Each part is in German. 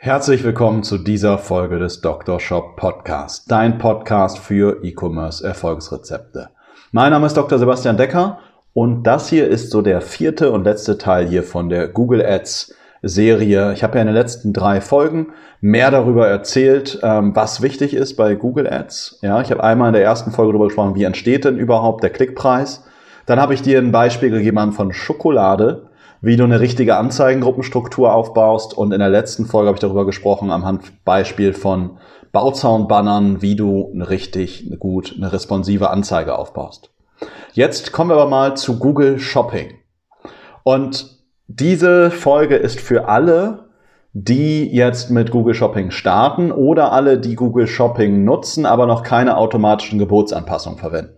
Herzlich willkommen zu dieser Folge des Dr. Shop Podcast, dein Podcast für E-Commerce Erfolgsrezepte. Mein Name ist Dr. Sebastian Decker und das hier ist so der vierte und letzte Teil hier von der Google Ads Serie. Ich habe ja in den letzten drei Folgen mehr darüber erzählt, ähm, was wichtig ist bei Google Ads. Ja, ich habe einmal in der ersten Folge darüber gesprochen, wie entsteht denn überhaupt der Klickpreis. Dann habe ich dir ein Beispiel gegeben von Schokolade, wie du eine richtige Anzeigengruppenstruktur aufbaust. Und in der letzten Folge habe ich darüber gesprochen, am Handbeispiel von Bauzaunbannern, wie du eine richtig gut eine responsive Anzeige aufbaust. Jetzt kommen wir aber mal zu Google Shopping. Und diese Folge ist für alle, die jetzt mit Google Shopping starten oder alle, die Google Shopping nutzen, aber noch keine automatischen Gebotsanpassungen verwenden.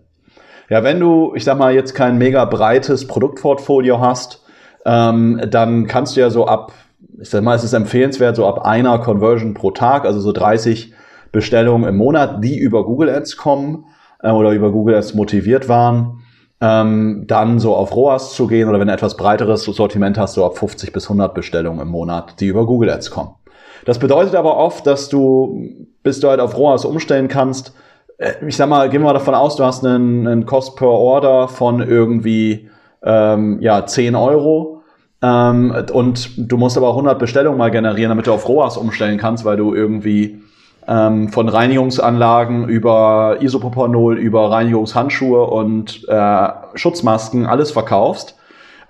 Ja, wenn du, ich sag mal, jetzt kein mega breites Produktportfolio hast, ähm, dann kannst du ja so ab, ich sag mal, es ist empfehlenswert, so ab einer Conversion pro Tag, also so 30 Bestellungen im Monat, die über Google Ads kommen äh, oder über Google Ads motiviert waren, ähm, dann so auf ROAS zu gehen oder wenn du etwas breiteres Sortiment hast, so ab 50 bis 100 Bestellungen im Monat, die über Google Ads kommen. Das bedeutet aber oft, dass du, bis du halt auf ROAS umstellen kannst, äh, ich sag mal, gehen wir mal davon aus, du hast einen, einen Cost per Order von irgendwie ähm, ja 10 Euro. Ähm, und du musst aber 100 Bestellungen mal generieren, damit du auf ROAS umstellen kannst, weil du irgendwie ähm, von Reinigungsanlagen über Isopropanol, über Reinigungshandschuhe und äh, Schutzmasken alles verkaufst,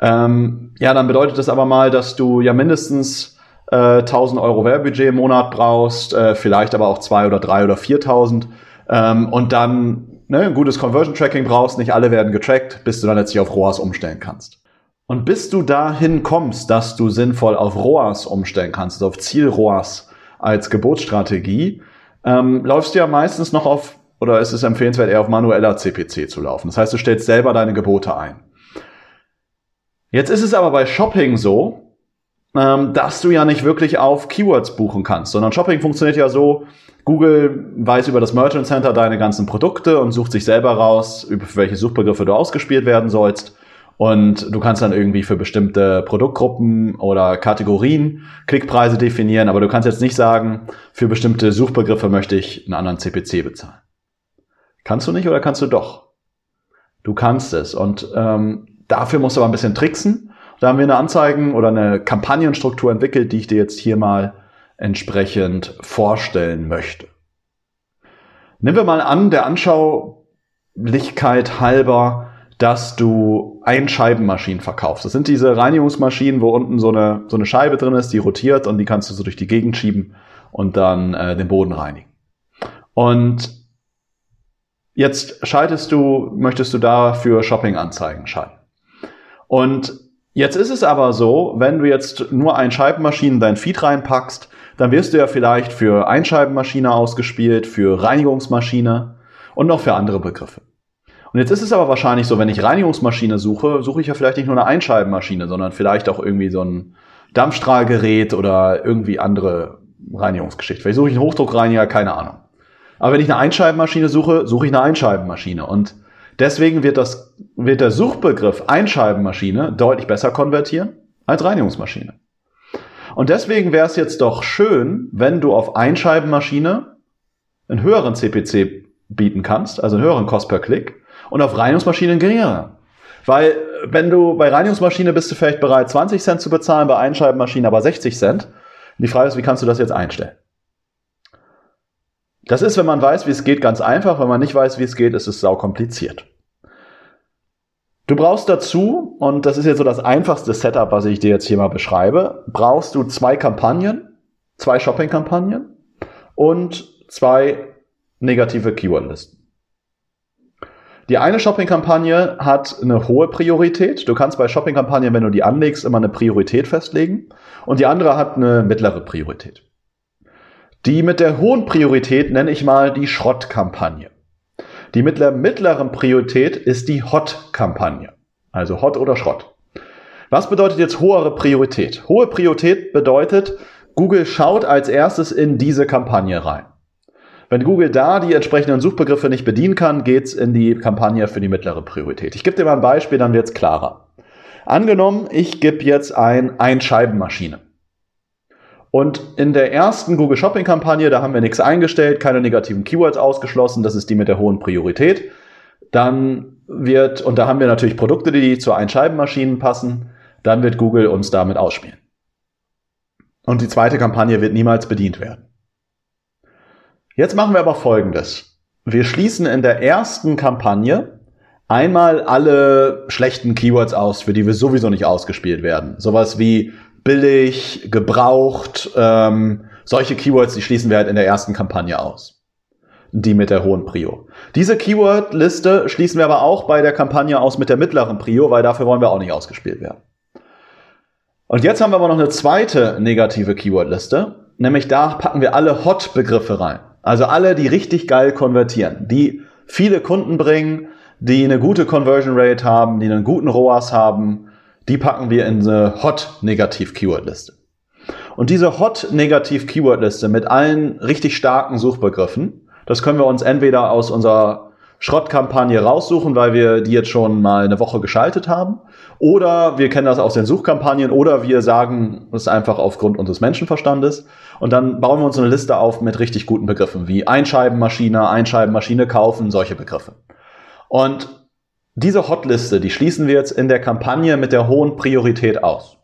ähm, ja, dann bedeutet das aber mal, dass du ja mindestens äh, 1000 Euro Werbebudget im Monat brauchst, äh, vielleicht aber auch zwei oder drei oder 4000 ähm, und dann ne, ein gutes Conversion Tracking brauchst, nicht alle werden getrackt, bis du dann letztlich auf ROAS umstellen kannst. Und bis du dahin kommst, dass du sinnvoll auf ROAS umstellen kannst, also auf Ziel ROAS, als Geburtsstrategie, ähm, läufst du ja meistens noch auf, oder ist es empfehlenswert, eher auf manueller CPC zu laufen. Das heißt, du stellst selber deine Gebote ein. Jetzt ist es aber bei Shopping so, ähm, dass du ja nicht wirklich auf Keywords buchen kannst, sondern Shopping funktioniert ja so, Google weiß über das Merchant Center deine ganzen Produkte und sucht sich selber raus, über welche Suchbegriffe du ausgespielt werden sollst. Und du kannst dann irgendwie für bestimmte Produktgruppen oder Kategorien Klickpreise definieren, aber du kannst jetzt nicht sagen, für bestimmte Suchbegriffe möchte ich einen anderen CPC bezahlen. Kannst du nicht oder kannst du doch? Du kannst es. Und ähm, dafür musst du aber ein bisschen tricksen. Da haben wir eine Anzeigen- oder eine Kampagnenstruktur entwickelt, die ich dir jetzt hier mal entsprechend vorstellen möchte. Nehmen wir mal an, der Anschaulichkeit halber, dass du Einscheibenmaschinen verkaufst. Das sind diese Reinigungsmaschinen, wo unten so eine, so eine Scheibe drin ist, die rotiert und die kannst du so durch die Gegend schieben und dann äh, den Boden reinigen. Und jetzt schaltest du, möchtest du dafür Shopping-Anzeigen schalten. Und jetzt ist es aber so, wenn du jetzt nur Einscheibenmaschinen in dein Feed reinpackst, dann wirst du ja vielleicht für Einscheibenmaschine ausgespielt, für Reinigungsmaschine und noch für andere Begriffe. Und jetzt ist es aber wahrscheinlich so, wenn ich Reinigungsmaschine suche, suche ich ja vielleicht nicht nur eine Einscheibenmaschine, sondern vielleicht auch irgendwie so ein Dampfstrahlgerät oder irgendwie andere Reinigungsgeschichte. Vielleicht suche ich einen Hochdruckreiniger, keine Ahnung. Aber wenn ich eine Einscheibenmaschine suche, suche ich eine Einscheibenmaschine. Und deswegen wird, das, wird der Suchbegriff Einscheibenmaschine deutlich besser konvertieren als Reinigungsmaschine. Und deswegen wäre es jetzt doch schön, wenn du auf Einscheibenmaschine einen höheren CPC bieten kannst, also einen höheren Cost per Klick, und auf Reinigungsmaschinen geringer. Weil wenn du bei Reinigungsmaschine bist du vielleicht bereit, 20 Cent zu bezahlen, bei Einscheibenmaschine aber 60 Cent. Die Frage ist, wie kannst du das jetzt einstellen? Das ist, wenn man weiß, wie es geht, ganz einfach. Wenn man nicht weiß, wie es geht, ist es sau kompliziert. Du brauchst dazu, und das ist jetzt so das einfachste Setup, was ich dir jetzt hier mal beschreibe, brauchst du zwei Kampagnen, zwei Shopping-Kampagnen und zwei negative Keyword-Listen. Die eine Shopping-Kampagne hat eine hohe Priorität. Du kannst bei Shopping-Kampagnen, wenn du die anlegst, immer eine Priorität festlegen. Und die andere hat eine mittlere Priorität. Die mit der hohen Priorität nenne ich mal die Schrottkampagne. Die mit der mittleren Priorität ist die Hot-Kampagne. Also Hot oder Schrott. Was bedeutet jetzt hohe Priorität? Hohe Priorität bedeutet, Google schaut als erstes in diese Kampagne rein. Wenn Google da die entsprechenden Suchbegriffe nicht bedienen kann, geht's in die Kampagne für die mittlere Priorität. Ich gebe dir mal ein Beispiel, dann wird's klarer. Angenommen, ich gebe jetzt ein Einscheibenmaschine. Und in der ersten Google Shopping Kampagne, da haben wir nichts eingestellt, keine negativen Keywords ausgeschlossen, das ist die mit der hohen Priorität. Dann wird, und da haben wir natürlich Produkte, die zu Einscheibenmaschinen passen, dann wird Google uns damit ausspielen. Und die zweite Kampagne wird niemals bedient werden. Jetzt machen wir aber Folgendes. Wir schließen in der ersten Kampagne einmal alle schlechten Keywords aus, für die wir sowieso nicht ausgespielt werden. Sowas wie billig, gebraucht, ähm, solche Keywords, die schließen wir halt in der ersten Kampagne aus. Die mit der hohen Prio. Diese Keyword-Liste schließen wir aber auch bei der Kampagne aus mit der mittleren Prio, weil dafür wollen wir auch nicht ausgespielt werden. Und jetzt haben wir aber noch eine zweite negative Keyword-Liste, nämlich da packen wir alle Hot-Begriffe rein. Also alle, die richtig geil konvertieren, die viele Kunden bringen, die eine gute Conversion Rate haben, die einen guten ROAS haben, die packen wir in eine Hot Negativ Keyword Liste. Und diese Hot Negativ Keyword Liste mit allen richtig starken Suchbegriffen, das können wir uns entweder aus unserer Schrottkampagne raussuchen, weil wir die jetzt schon mal eine Woche geschaltet haben. Oder wir kennen das aus den Suchkampagnen oder wir sagen es einfach aufgrund unseres Menschenverstandes. Und dann bauen wir uns eine Liste auf mit richtig guten Begriffen wie Einscheibenmaschine, Einscheibenmaschine kaufen, solche Begriffe. Und diese Hotliste, die schließen wir jetzt in der Kampagne mit der hohen Priorität aus.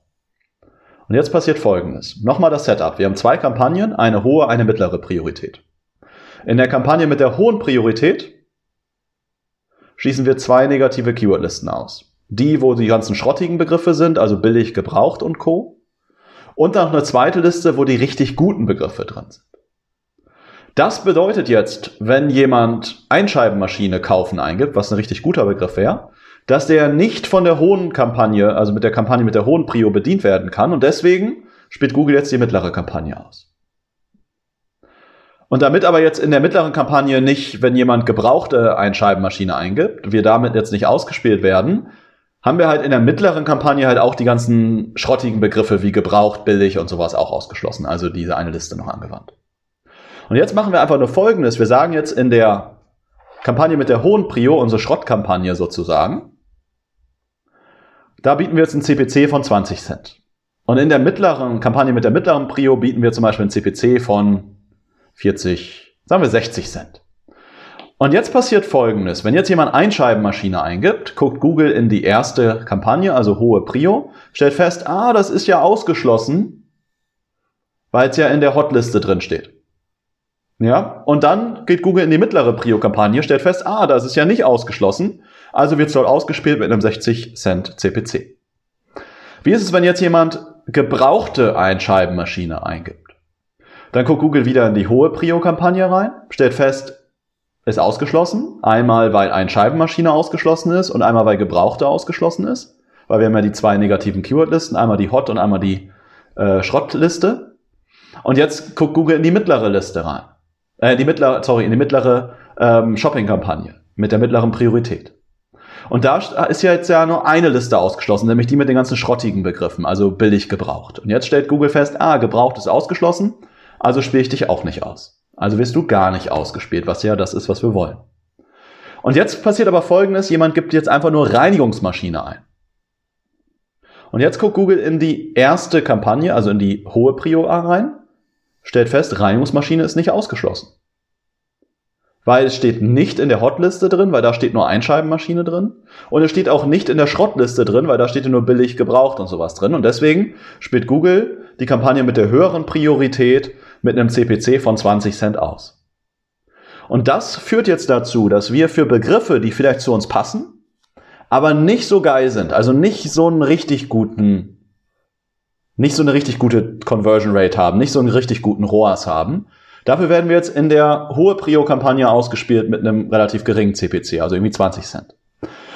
Und jetzt passiert Folgendes. Nochmal das Setup. Wir haben zwei Kampagnen, eine hohe, eine mittlere Priorität. In der Kampagne mit der hohen Priorität schließen wir zwei negative Keywordlisten aus. Die, wo die ganzen schrottigen Begriffe sind, also billig, gebraucht und Co. Und dann noch eine zweite Liste, wo die richtig guten Begriffe drin sind. Das bedeutet jetzt, wenn jemand Einscheibenmaschine kaufen eingibt, was ein richtig guter Begriff wäre, dass der nicht von der hohen Kampagne, also mit der Kampagne mit der hohen Prio bedient werden kann und deswegen spielt Google jetzt die mittlere Kampagne aus. Und damit aber jetzt in der mittleren Kampagne nicht, wenn jemand gebrauchte Einscheibenmaschine eingibt, wir damit jetzt nicht ausgespielt werden, haben wir halt in der mittleren Kampagne halt auch die ganzen schrottigen Begriffe wie gebraucht, billig und sowas auch ausgeschlossen, also diese eine Liste noch angewandt. Und jetzt machen wir einfach nur Folgendes. Wir sagen jetzt in der Kampagne mit der hohen Prio, unsere Schrottkampagne sozusagen, da bieten wir jetzt einen CPC von 20 Cent. Und in der mittleren Kampagne mit der mittleren Prio bieten wir zum Beispiel einen CPC von 40, sagen wir 60 Cent. Und jetzt passiert Folgendes. Wenn jetzt jemand Einscheibenmaschine eingibt, guckt Google in die erste Kampagne, also hohe Prio, stellt fest, ah, das ist ja ausgeschlossen, weil es ja in der Hotliste drin steht. Ja, und dann geht Google in die mittlere Prio-Kampagne, stellt fest, ah, das ist ja nicht ausgeschlossen, also wird es dort ausgespielt mit einem 60 Cent CPC. Wie ist es, wenn jetzt jemand gebrauchte Einscheibenmaschine eingibt? Dann guckt Google wieder in die hohe Prio-Kampagne rein, stellt fest, ist ausgeschlossen. Einmal, weil Einscheibenmaschine ausgeschlossen ist und einmal, weil gebrauchte ausgeschlossen ist. Weil wir haben ja die zwei negativen Keyword-Listen, einmal die Hot und einmal die äh, Schrottliste. Und jetzt guckt Google in die mittlere Liste rein äh, die mittlere, sorry, in die mittlere ähm, Shopping-Kampagne mit der mittleren Priorität. Und da ist ja jetzt ja nur eine Liste ausgeschlossen, nämlich die mit den ganzen schrottigen Begriffen, also billig gebraucht. Und jetzt stellt Google fest, ah, gebraucht ist ausgeschlossen, also spiele ich dich auch nicht aus. Also wirst du gar nicht ausgespielt, was ja das ist, was wir wollen. Und jetzt passiert aber Folgendes, jemand gibt jetzt einfach nur Reinigungsmaschine ein. Und jetzt guckt Google in die erste Kampagne, also in die hohe Prio rein stellt fest, Reinigungsmaschine ist nicht ausgeschlossen. Weil es steht nicht in der Hotliste drin, weil da steht nur Einscheibenmaschine drin. Und es steht auch nicht in der Schrottliste drin, weil da steht nur billig gebraucht und sowas drin. Und deswegen spielt Google die Kampagne mit der höheren Priorität mit einem CPC von 20 Cent aus. Und das führt jetzt dazu, dass wir für Begriffe, die vielleicht zu uns passen, aber nicht so geil sind, also nicht so einen richtig guten nicht so eine richtig gute Conversion Rate haben, nicht so einen richtig guten ROAS haben. Dafür werden wir jetzt in der hohe Prio-Kampagne ausgespielt mit einem relativ geringen CPC, also irgendwie 20 Cent.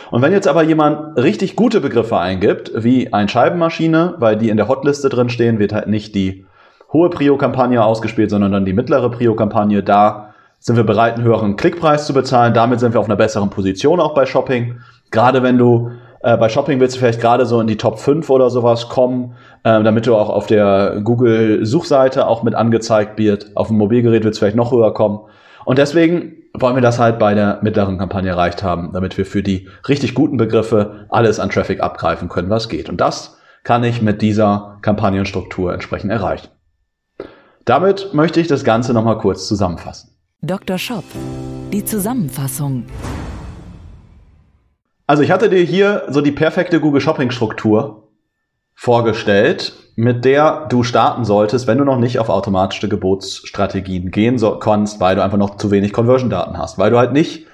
Und wenn jetzt aber jemand richtig gute Begriffe eingibt, wie ein Scheibenmaschine, weil die in der Hotliste drin stehen, wird halt nicht die hohe Prio-Kampagne ausgespielt, sondern dann die mittlere Prio-Kampagne. Da sind wir bereit, einen höheren Klickpreis zu bezahlen. Damit sind wir auf einer besseren Position auch bei Shopping. Gerade wenn du äh, bei Shopping willst du vielleicht gerade so in die Top 5 oder sowas kommen, äh, damit du auch auf der Google-Suchseite auch mit angezeigt wird. Auf dem Mobilgerät willst du vielleicht noch höher kommen. Und deswegen wollen wir das halt bei der mittleren Kampagne erreicht haben, damit wir für die richtig guten Begriffe alles an Traffic abgreifen können, was geht. Und das kann ich mit dieser Kampagnenstruktur entsprechend erreichen. Damit möchte ich das Ganze nochmal kurz zusammenfassen. Dr. Shop, die Zusammenfassung. Also ich hatte dir hier so die perfekte Google Shopping Struktur vorgestellt, mit der du starten solltest, wenn du noch nicht auf automatische Gebotsstrategien gehen so kannst, weil du einfach noch zu wenig Conversion-Daten hast, weil du halt nicht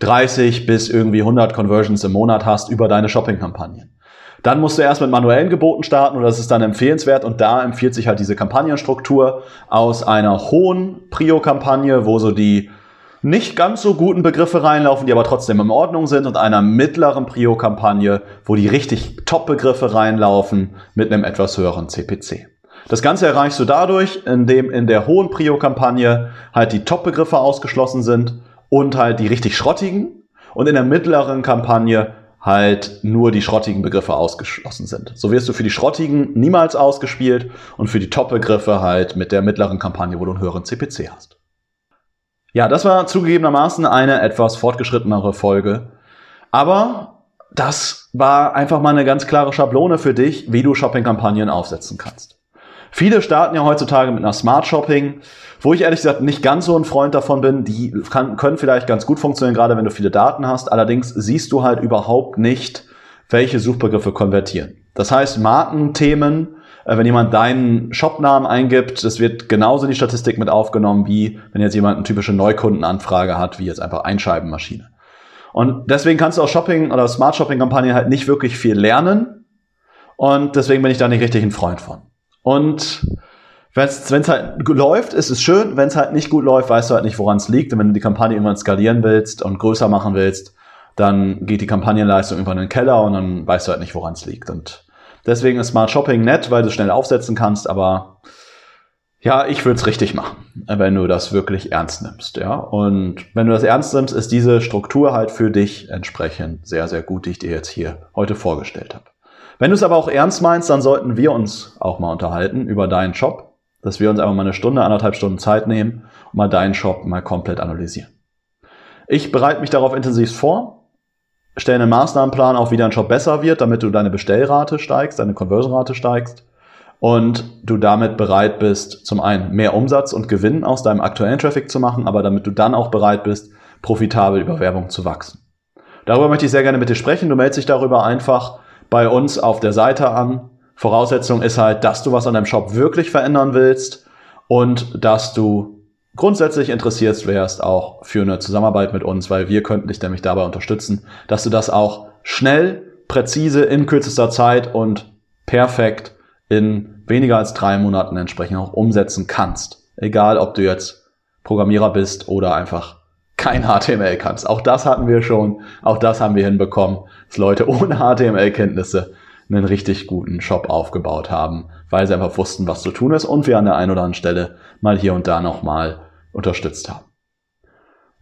30 bis irgendwie 100 Conversions im Monat hast über deine Shopping-Kampagnen. Dann musst du erst mit manuellen Geboten starten und das ist dann empfehlenswert und da empfiehlt sich halt diese Kampagnenstruktur aus einer hohen Prio-Kampagne, wo so die nicht ganz so guten Begriffe reinlaufen, die aber trotzdem in Ordnung sind und einer mittleren Prio-Kampagne, wo die richtig Top-Begriffe reinlaufen mit einem etwas höheren CPC. Das Ganze erreichst du dadurch, indem in der hohen Prio-Kampagne halt die Top-Begriffe ausgeschlossen sind und halt die richtig schrottigen und in der mittleren Kampagne halt nur die schrottigen Begriffe ausgeschlossen sind. So wirst du für die schrottigen niemals ausgespielt und für die Top-Begriffe halt mit der mittleren Kampagne, wo du einen höheren CPC hast. Ja, das war zugegebenermaßen eine etwas fortgeschrittenere Folge. Aber das war einfach mal eine ganz klare Schablone für dich, wie du Shopping-Kampagnen aufsetzen kannst. Viele starten ja heutzutage mit einer Smart Shopping, wo ich ehrlich gesagt nicht ganz so ein Freund davon bin. Die kann, können vielleicht ganz gut funktionieren, gerade wenn du viele Daten hast. Allerdings siehst du halt überhaupt nicht, welche Suchbegriffe konvertieren. Das heißt, Markenthemen wenn jemand deinen Shopnamen eingibt, das wird genauso in die Statistik mit aufgenommen, wie wenn jetzt jemand eine typische Neukundenanfrage hat, wie jetzt einfach Einscheibenmaschine. Und deswegen kannst du aus Shopping oder Smart Shopping Kampagnen halt nicht wirklich viel lernen. Und deswegen bin ich da nicht richtig ein Freund von. Und wenn es halt läuft, ist es schön. Wenn es halt nicht gut läuft, weißt du halt nicht, woran es liegt. Und wenn du die Kampagne irgendwann skalieren willst und größer machen willst, dann geht die Kampagnenleistung irgendwann in den Keller und dann weißt du halt nicht, woran es liegt. Und Deswegen ist Smart Shopping nett, weil du schnell aufsetzen kannst, aber ja, ich würde es richtig machen, wenn du das wirklich ernst nimmst, ja. Und wenn du das ernst nimmst, ist diese Struktur halt für dich entsprechend sehr, sehr gut, die ich dir jetzt hier heute vorgestellt habe. Wenn du es aber auch ernst meinst, dann sollten wir uns auch mal unterhalten über deinen Shop, dass wir uns einfach mal eine Stunde, anderthalb Stunden Zeit nehmen und mal deinen Shop mal komplett analysieren. Ich bereite mich darauf intensiv vor stellen einen Maßnahmenplan auf, wie dein Shop besser wird, damit du deine Bestellrate steigst, deine Conversionrate steigst und du damit bereit bist, zum einen mehr Umsatz und Gewinn aus deinem aktuellen Traffic zu machen, aber damit du dann auch bereit bist, profitabel über Werbung zu wachsen. Darüber möchte ich sehr gerne mit dir sprechen. Du meldest dich darüber einfach bei uns auf der Seite an. Voraussetzung ist halt, dass du was an deinem Shop wirklich verändern willst und dass du grundsätzlich interessiert wärst auch für eine Zusammenarbeit mit uns, weil wir könnten dich nämlich dabei unterstützen, dass du das auch schnell, präzise, in kürzester Zeit und perfekt in weniger als drei Monaten entsprechend auch umsetzen kannst. Egal, ob du jetzt Programmierer bist oder einfach kein HTML kannst. Auch das hatten wir schon. Auch das haben wir hinbekommen, dass Leute ohne HTML-Kenntnisse einen richtig guten Shop aufgebaut haben, weil sie einfach wussten, was zu tun ist und wir an der einen oder anderen Stelle mal hier und da nochmal unterstützt haben.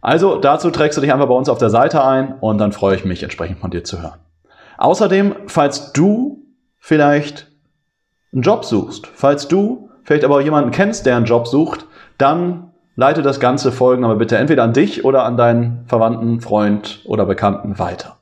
Also dazu trägst du dich einfach bei uns auf der Seite ein und dann freue ich mich entsprechend von dir zu hören. Außerdem, falls du vielleicht einen Job suchst, falls du vielleicht aber jemanden kennst, der einen Job sucht, dann leite das ganze Folgen aber bitte entweder an dich oder an deinen Verwandten, Freund oder Bekannten weiter.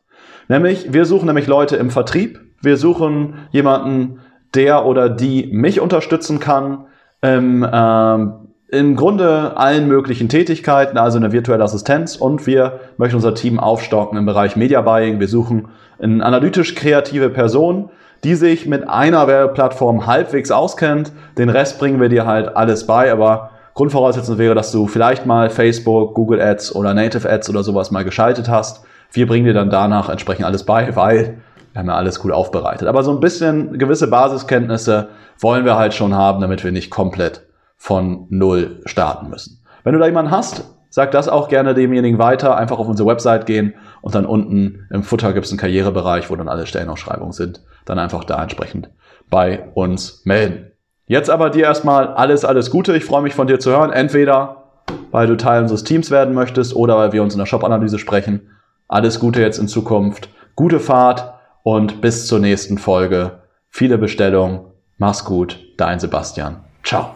Nämlich, wir suchen nämlich Leute im Vertrieb. Wir suchen jemanden, der oder die mich unterstützen kann, im ähm, im Grunde allen möglichen Tätigkeiten, also eine virtuelle Assistenz und wir möchten unser Team aufstocken im Bereich Media Buying. Wir suchen eine analytisch kreative Person, die sich mit einer Werbeplattform halbwegs auskennt. Den Rest bringen wir dir halt alles bei, aber Grundvoraussetzung wäre, dass du vielleicht mal Facebook, Google Ads oder Native Ads oder sowas mal geschaltet hast. Wir bringen dir dann danach entsprechend alles bei, weil wir haben ja alles gut aufbereitet. Aber so ein bisschen gewisse Basiskenntnisse wollen wir halt schon haben, damit wir nicht komplett von Null starten müssen. Wenn du da jemanden hast, sag das auch gerne demjenigen weiter. Einfach auf unsere Website gehen und dann unten im Futter gibt es einen Karrierebereich, wo dann alle Stellenausschreibungen sind. Dann einfach da entsprechend bei uns melden. Jetzt aber dir erstmal alles, alles Gute. Ich freue mich von dir zu hören. Entweder weil du Teil unseres Teams werden möchtest oder weil wir uns in der Shop-Analyse sprechen. Alles Gute jetzt in Zukunft. Gute Fahrt und bis zur nächsten Folge. Viele Bestellungen. Mach's gut. Dein Sebastian. Ciao.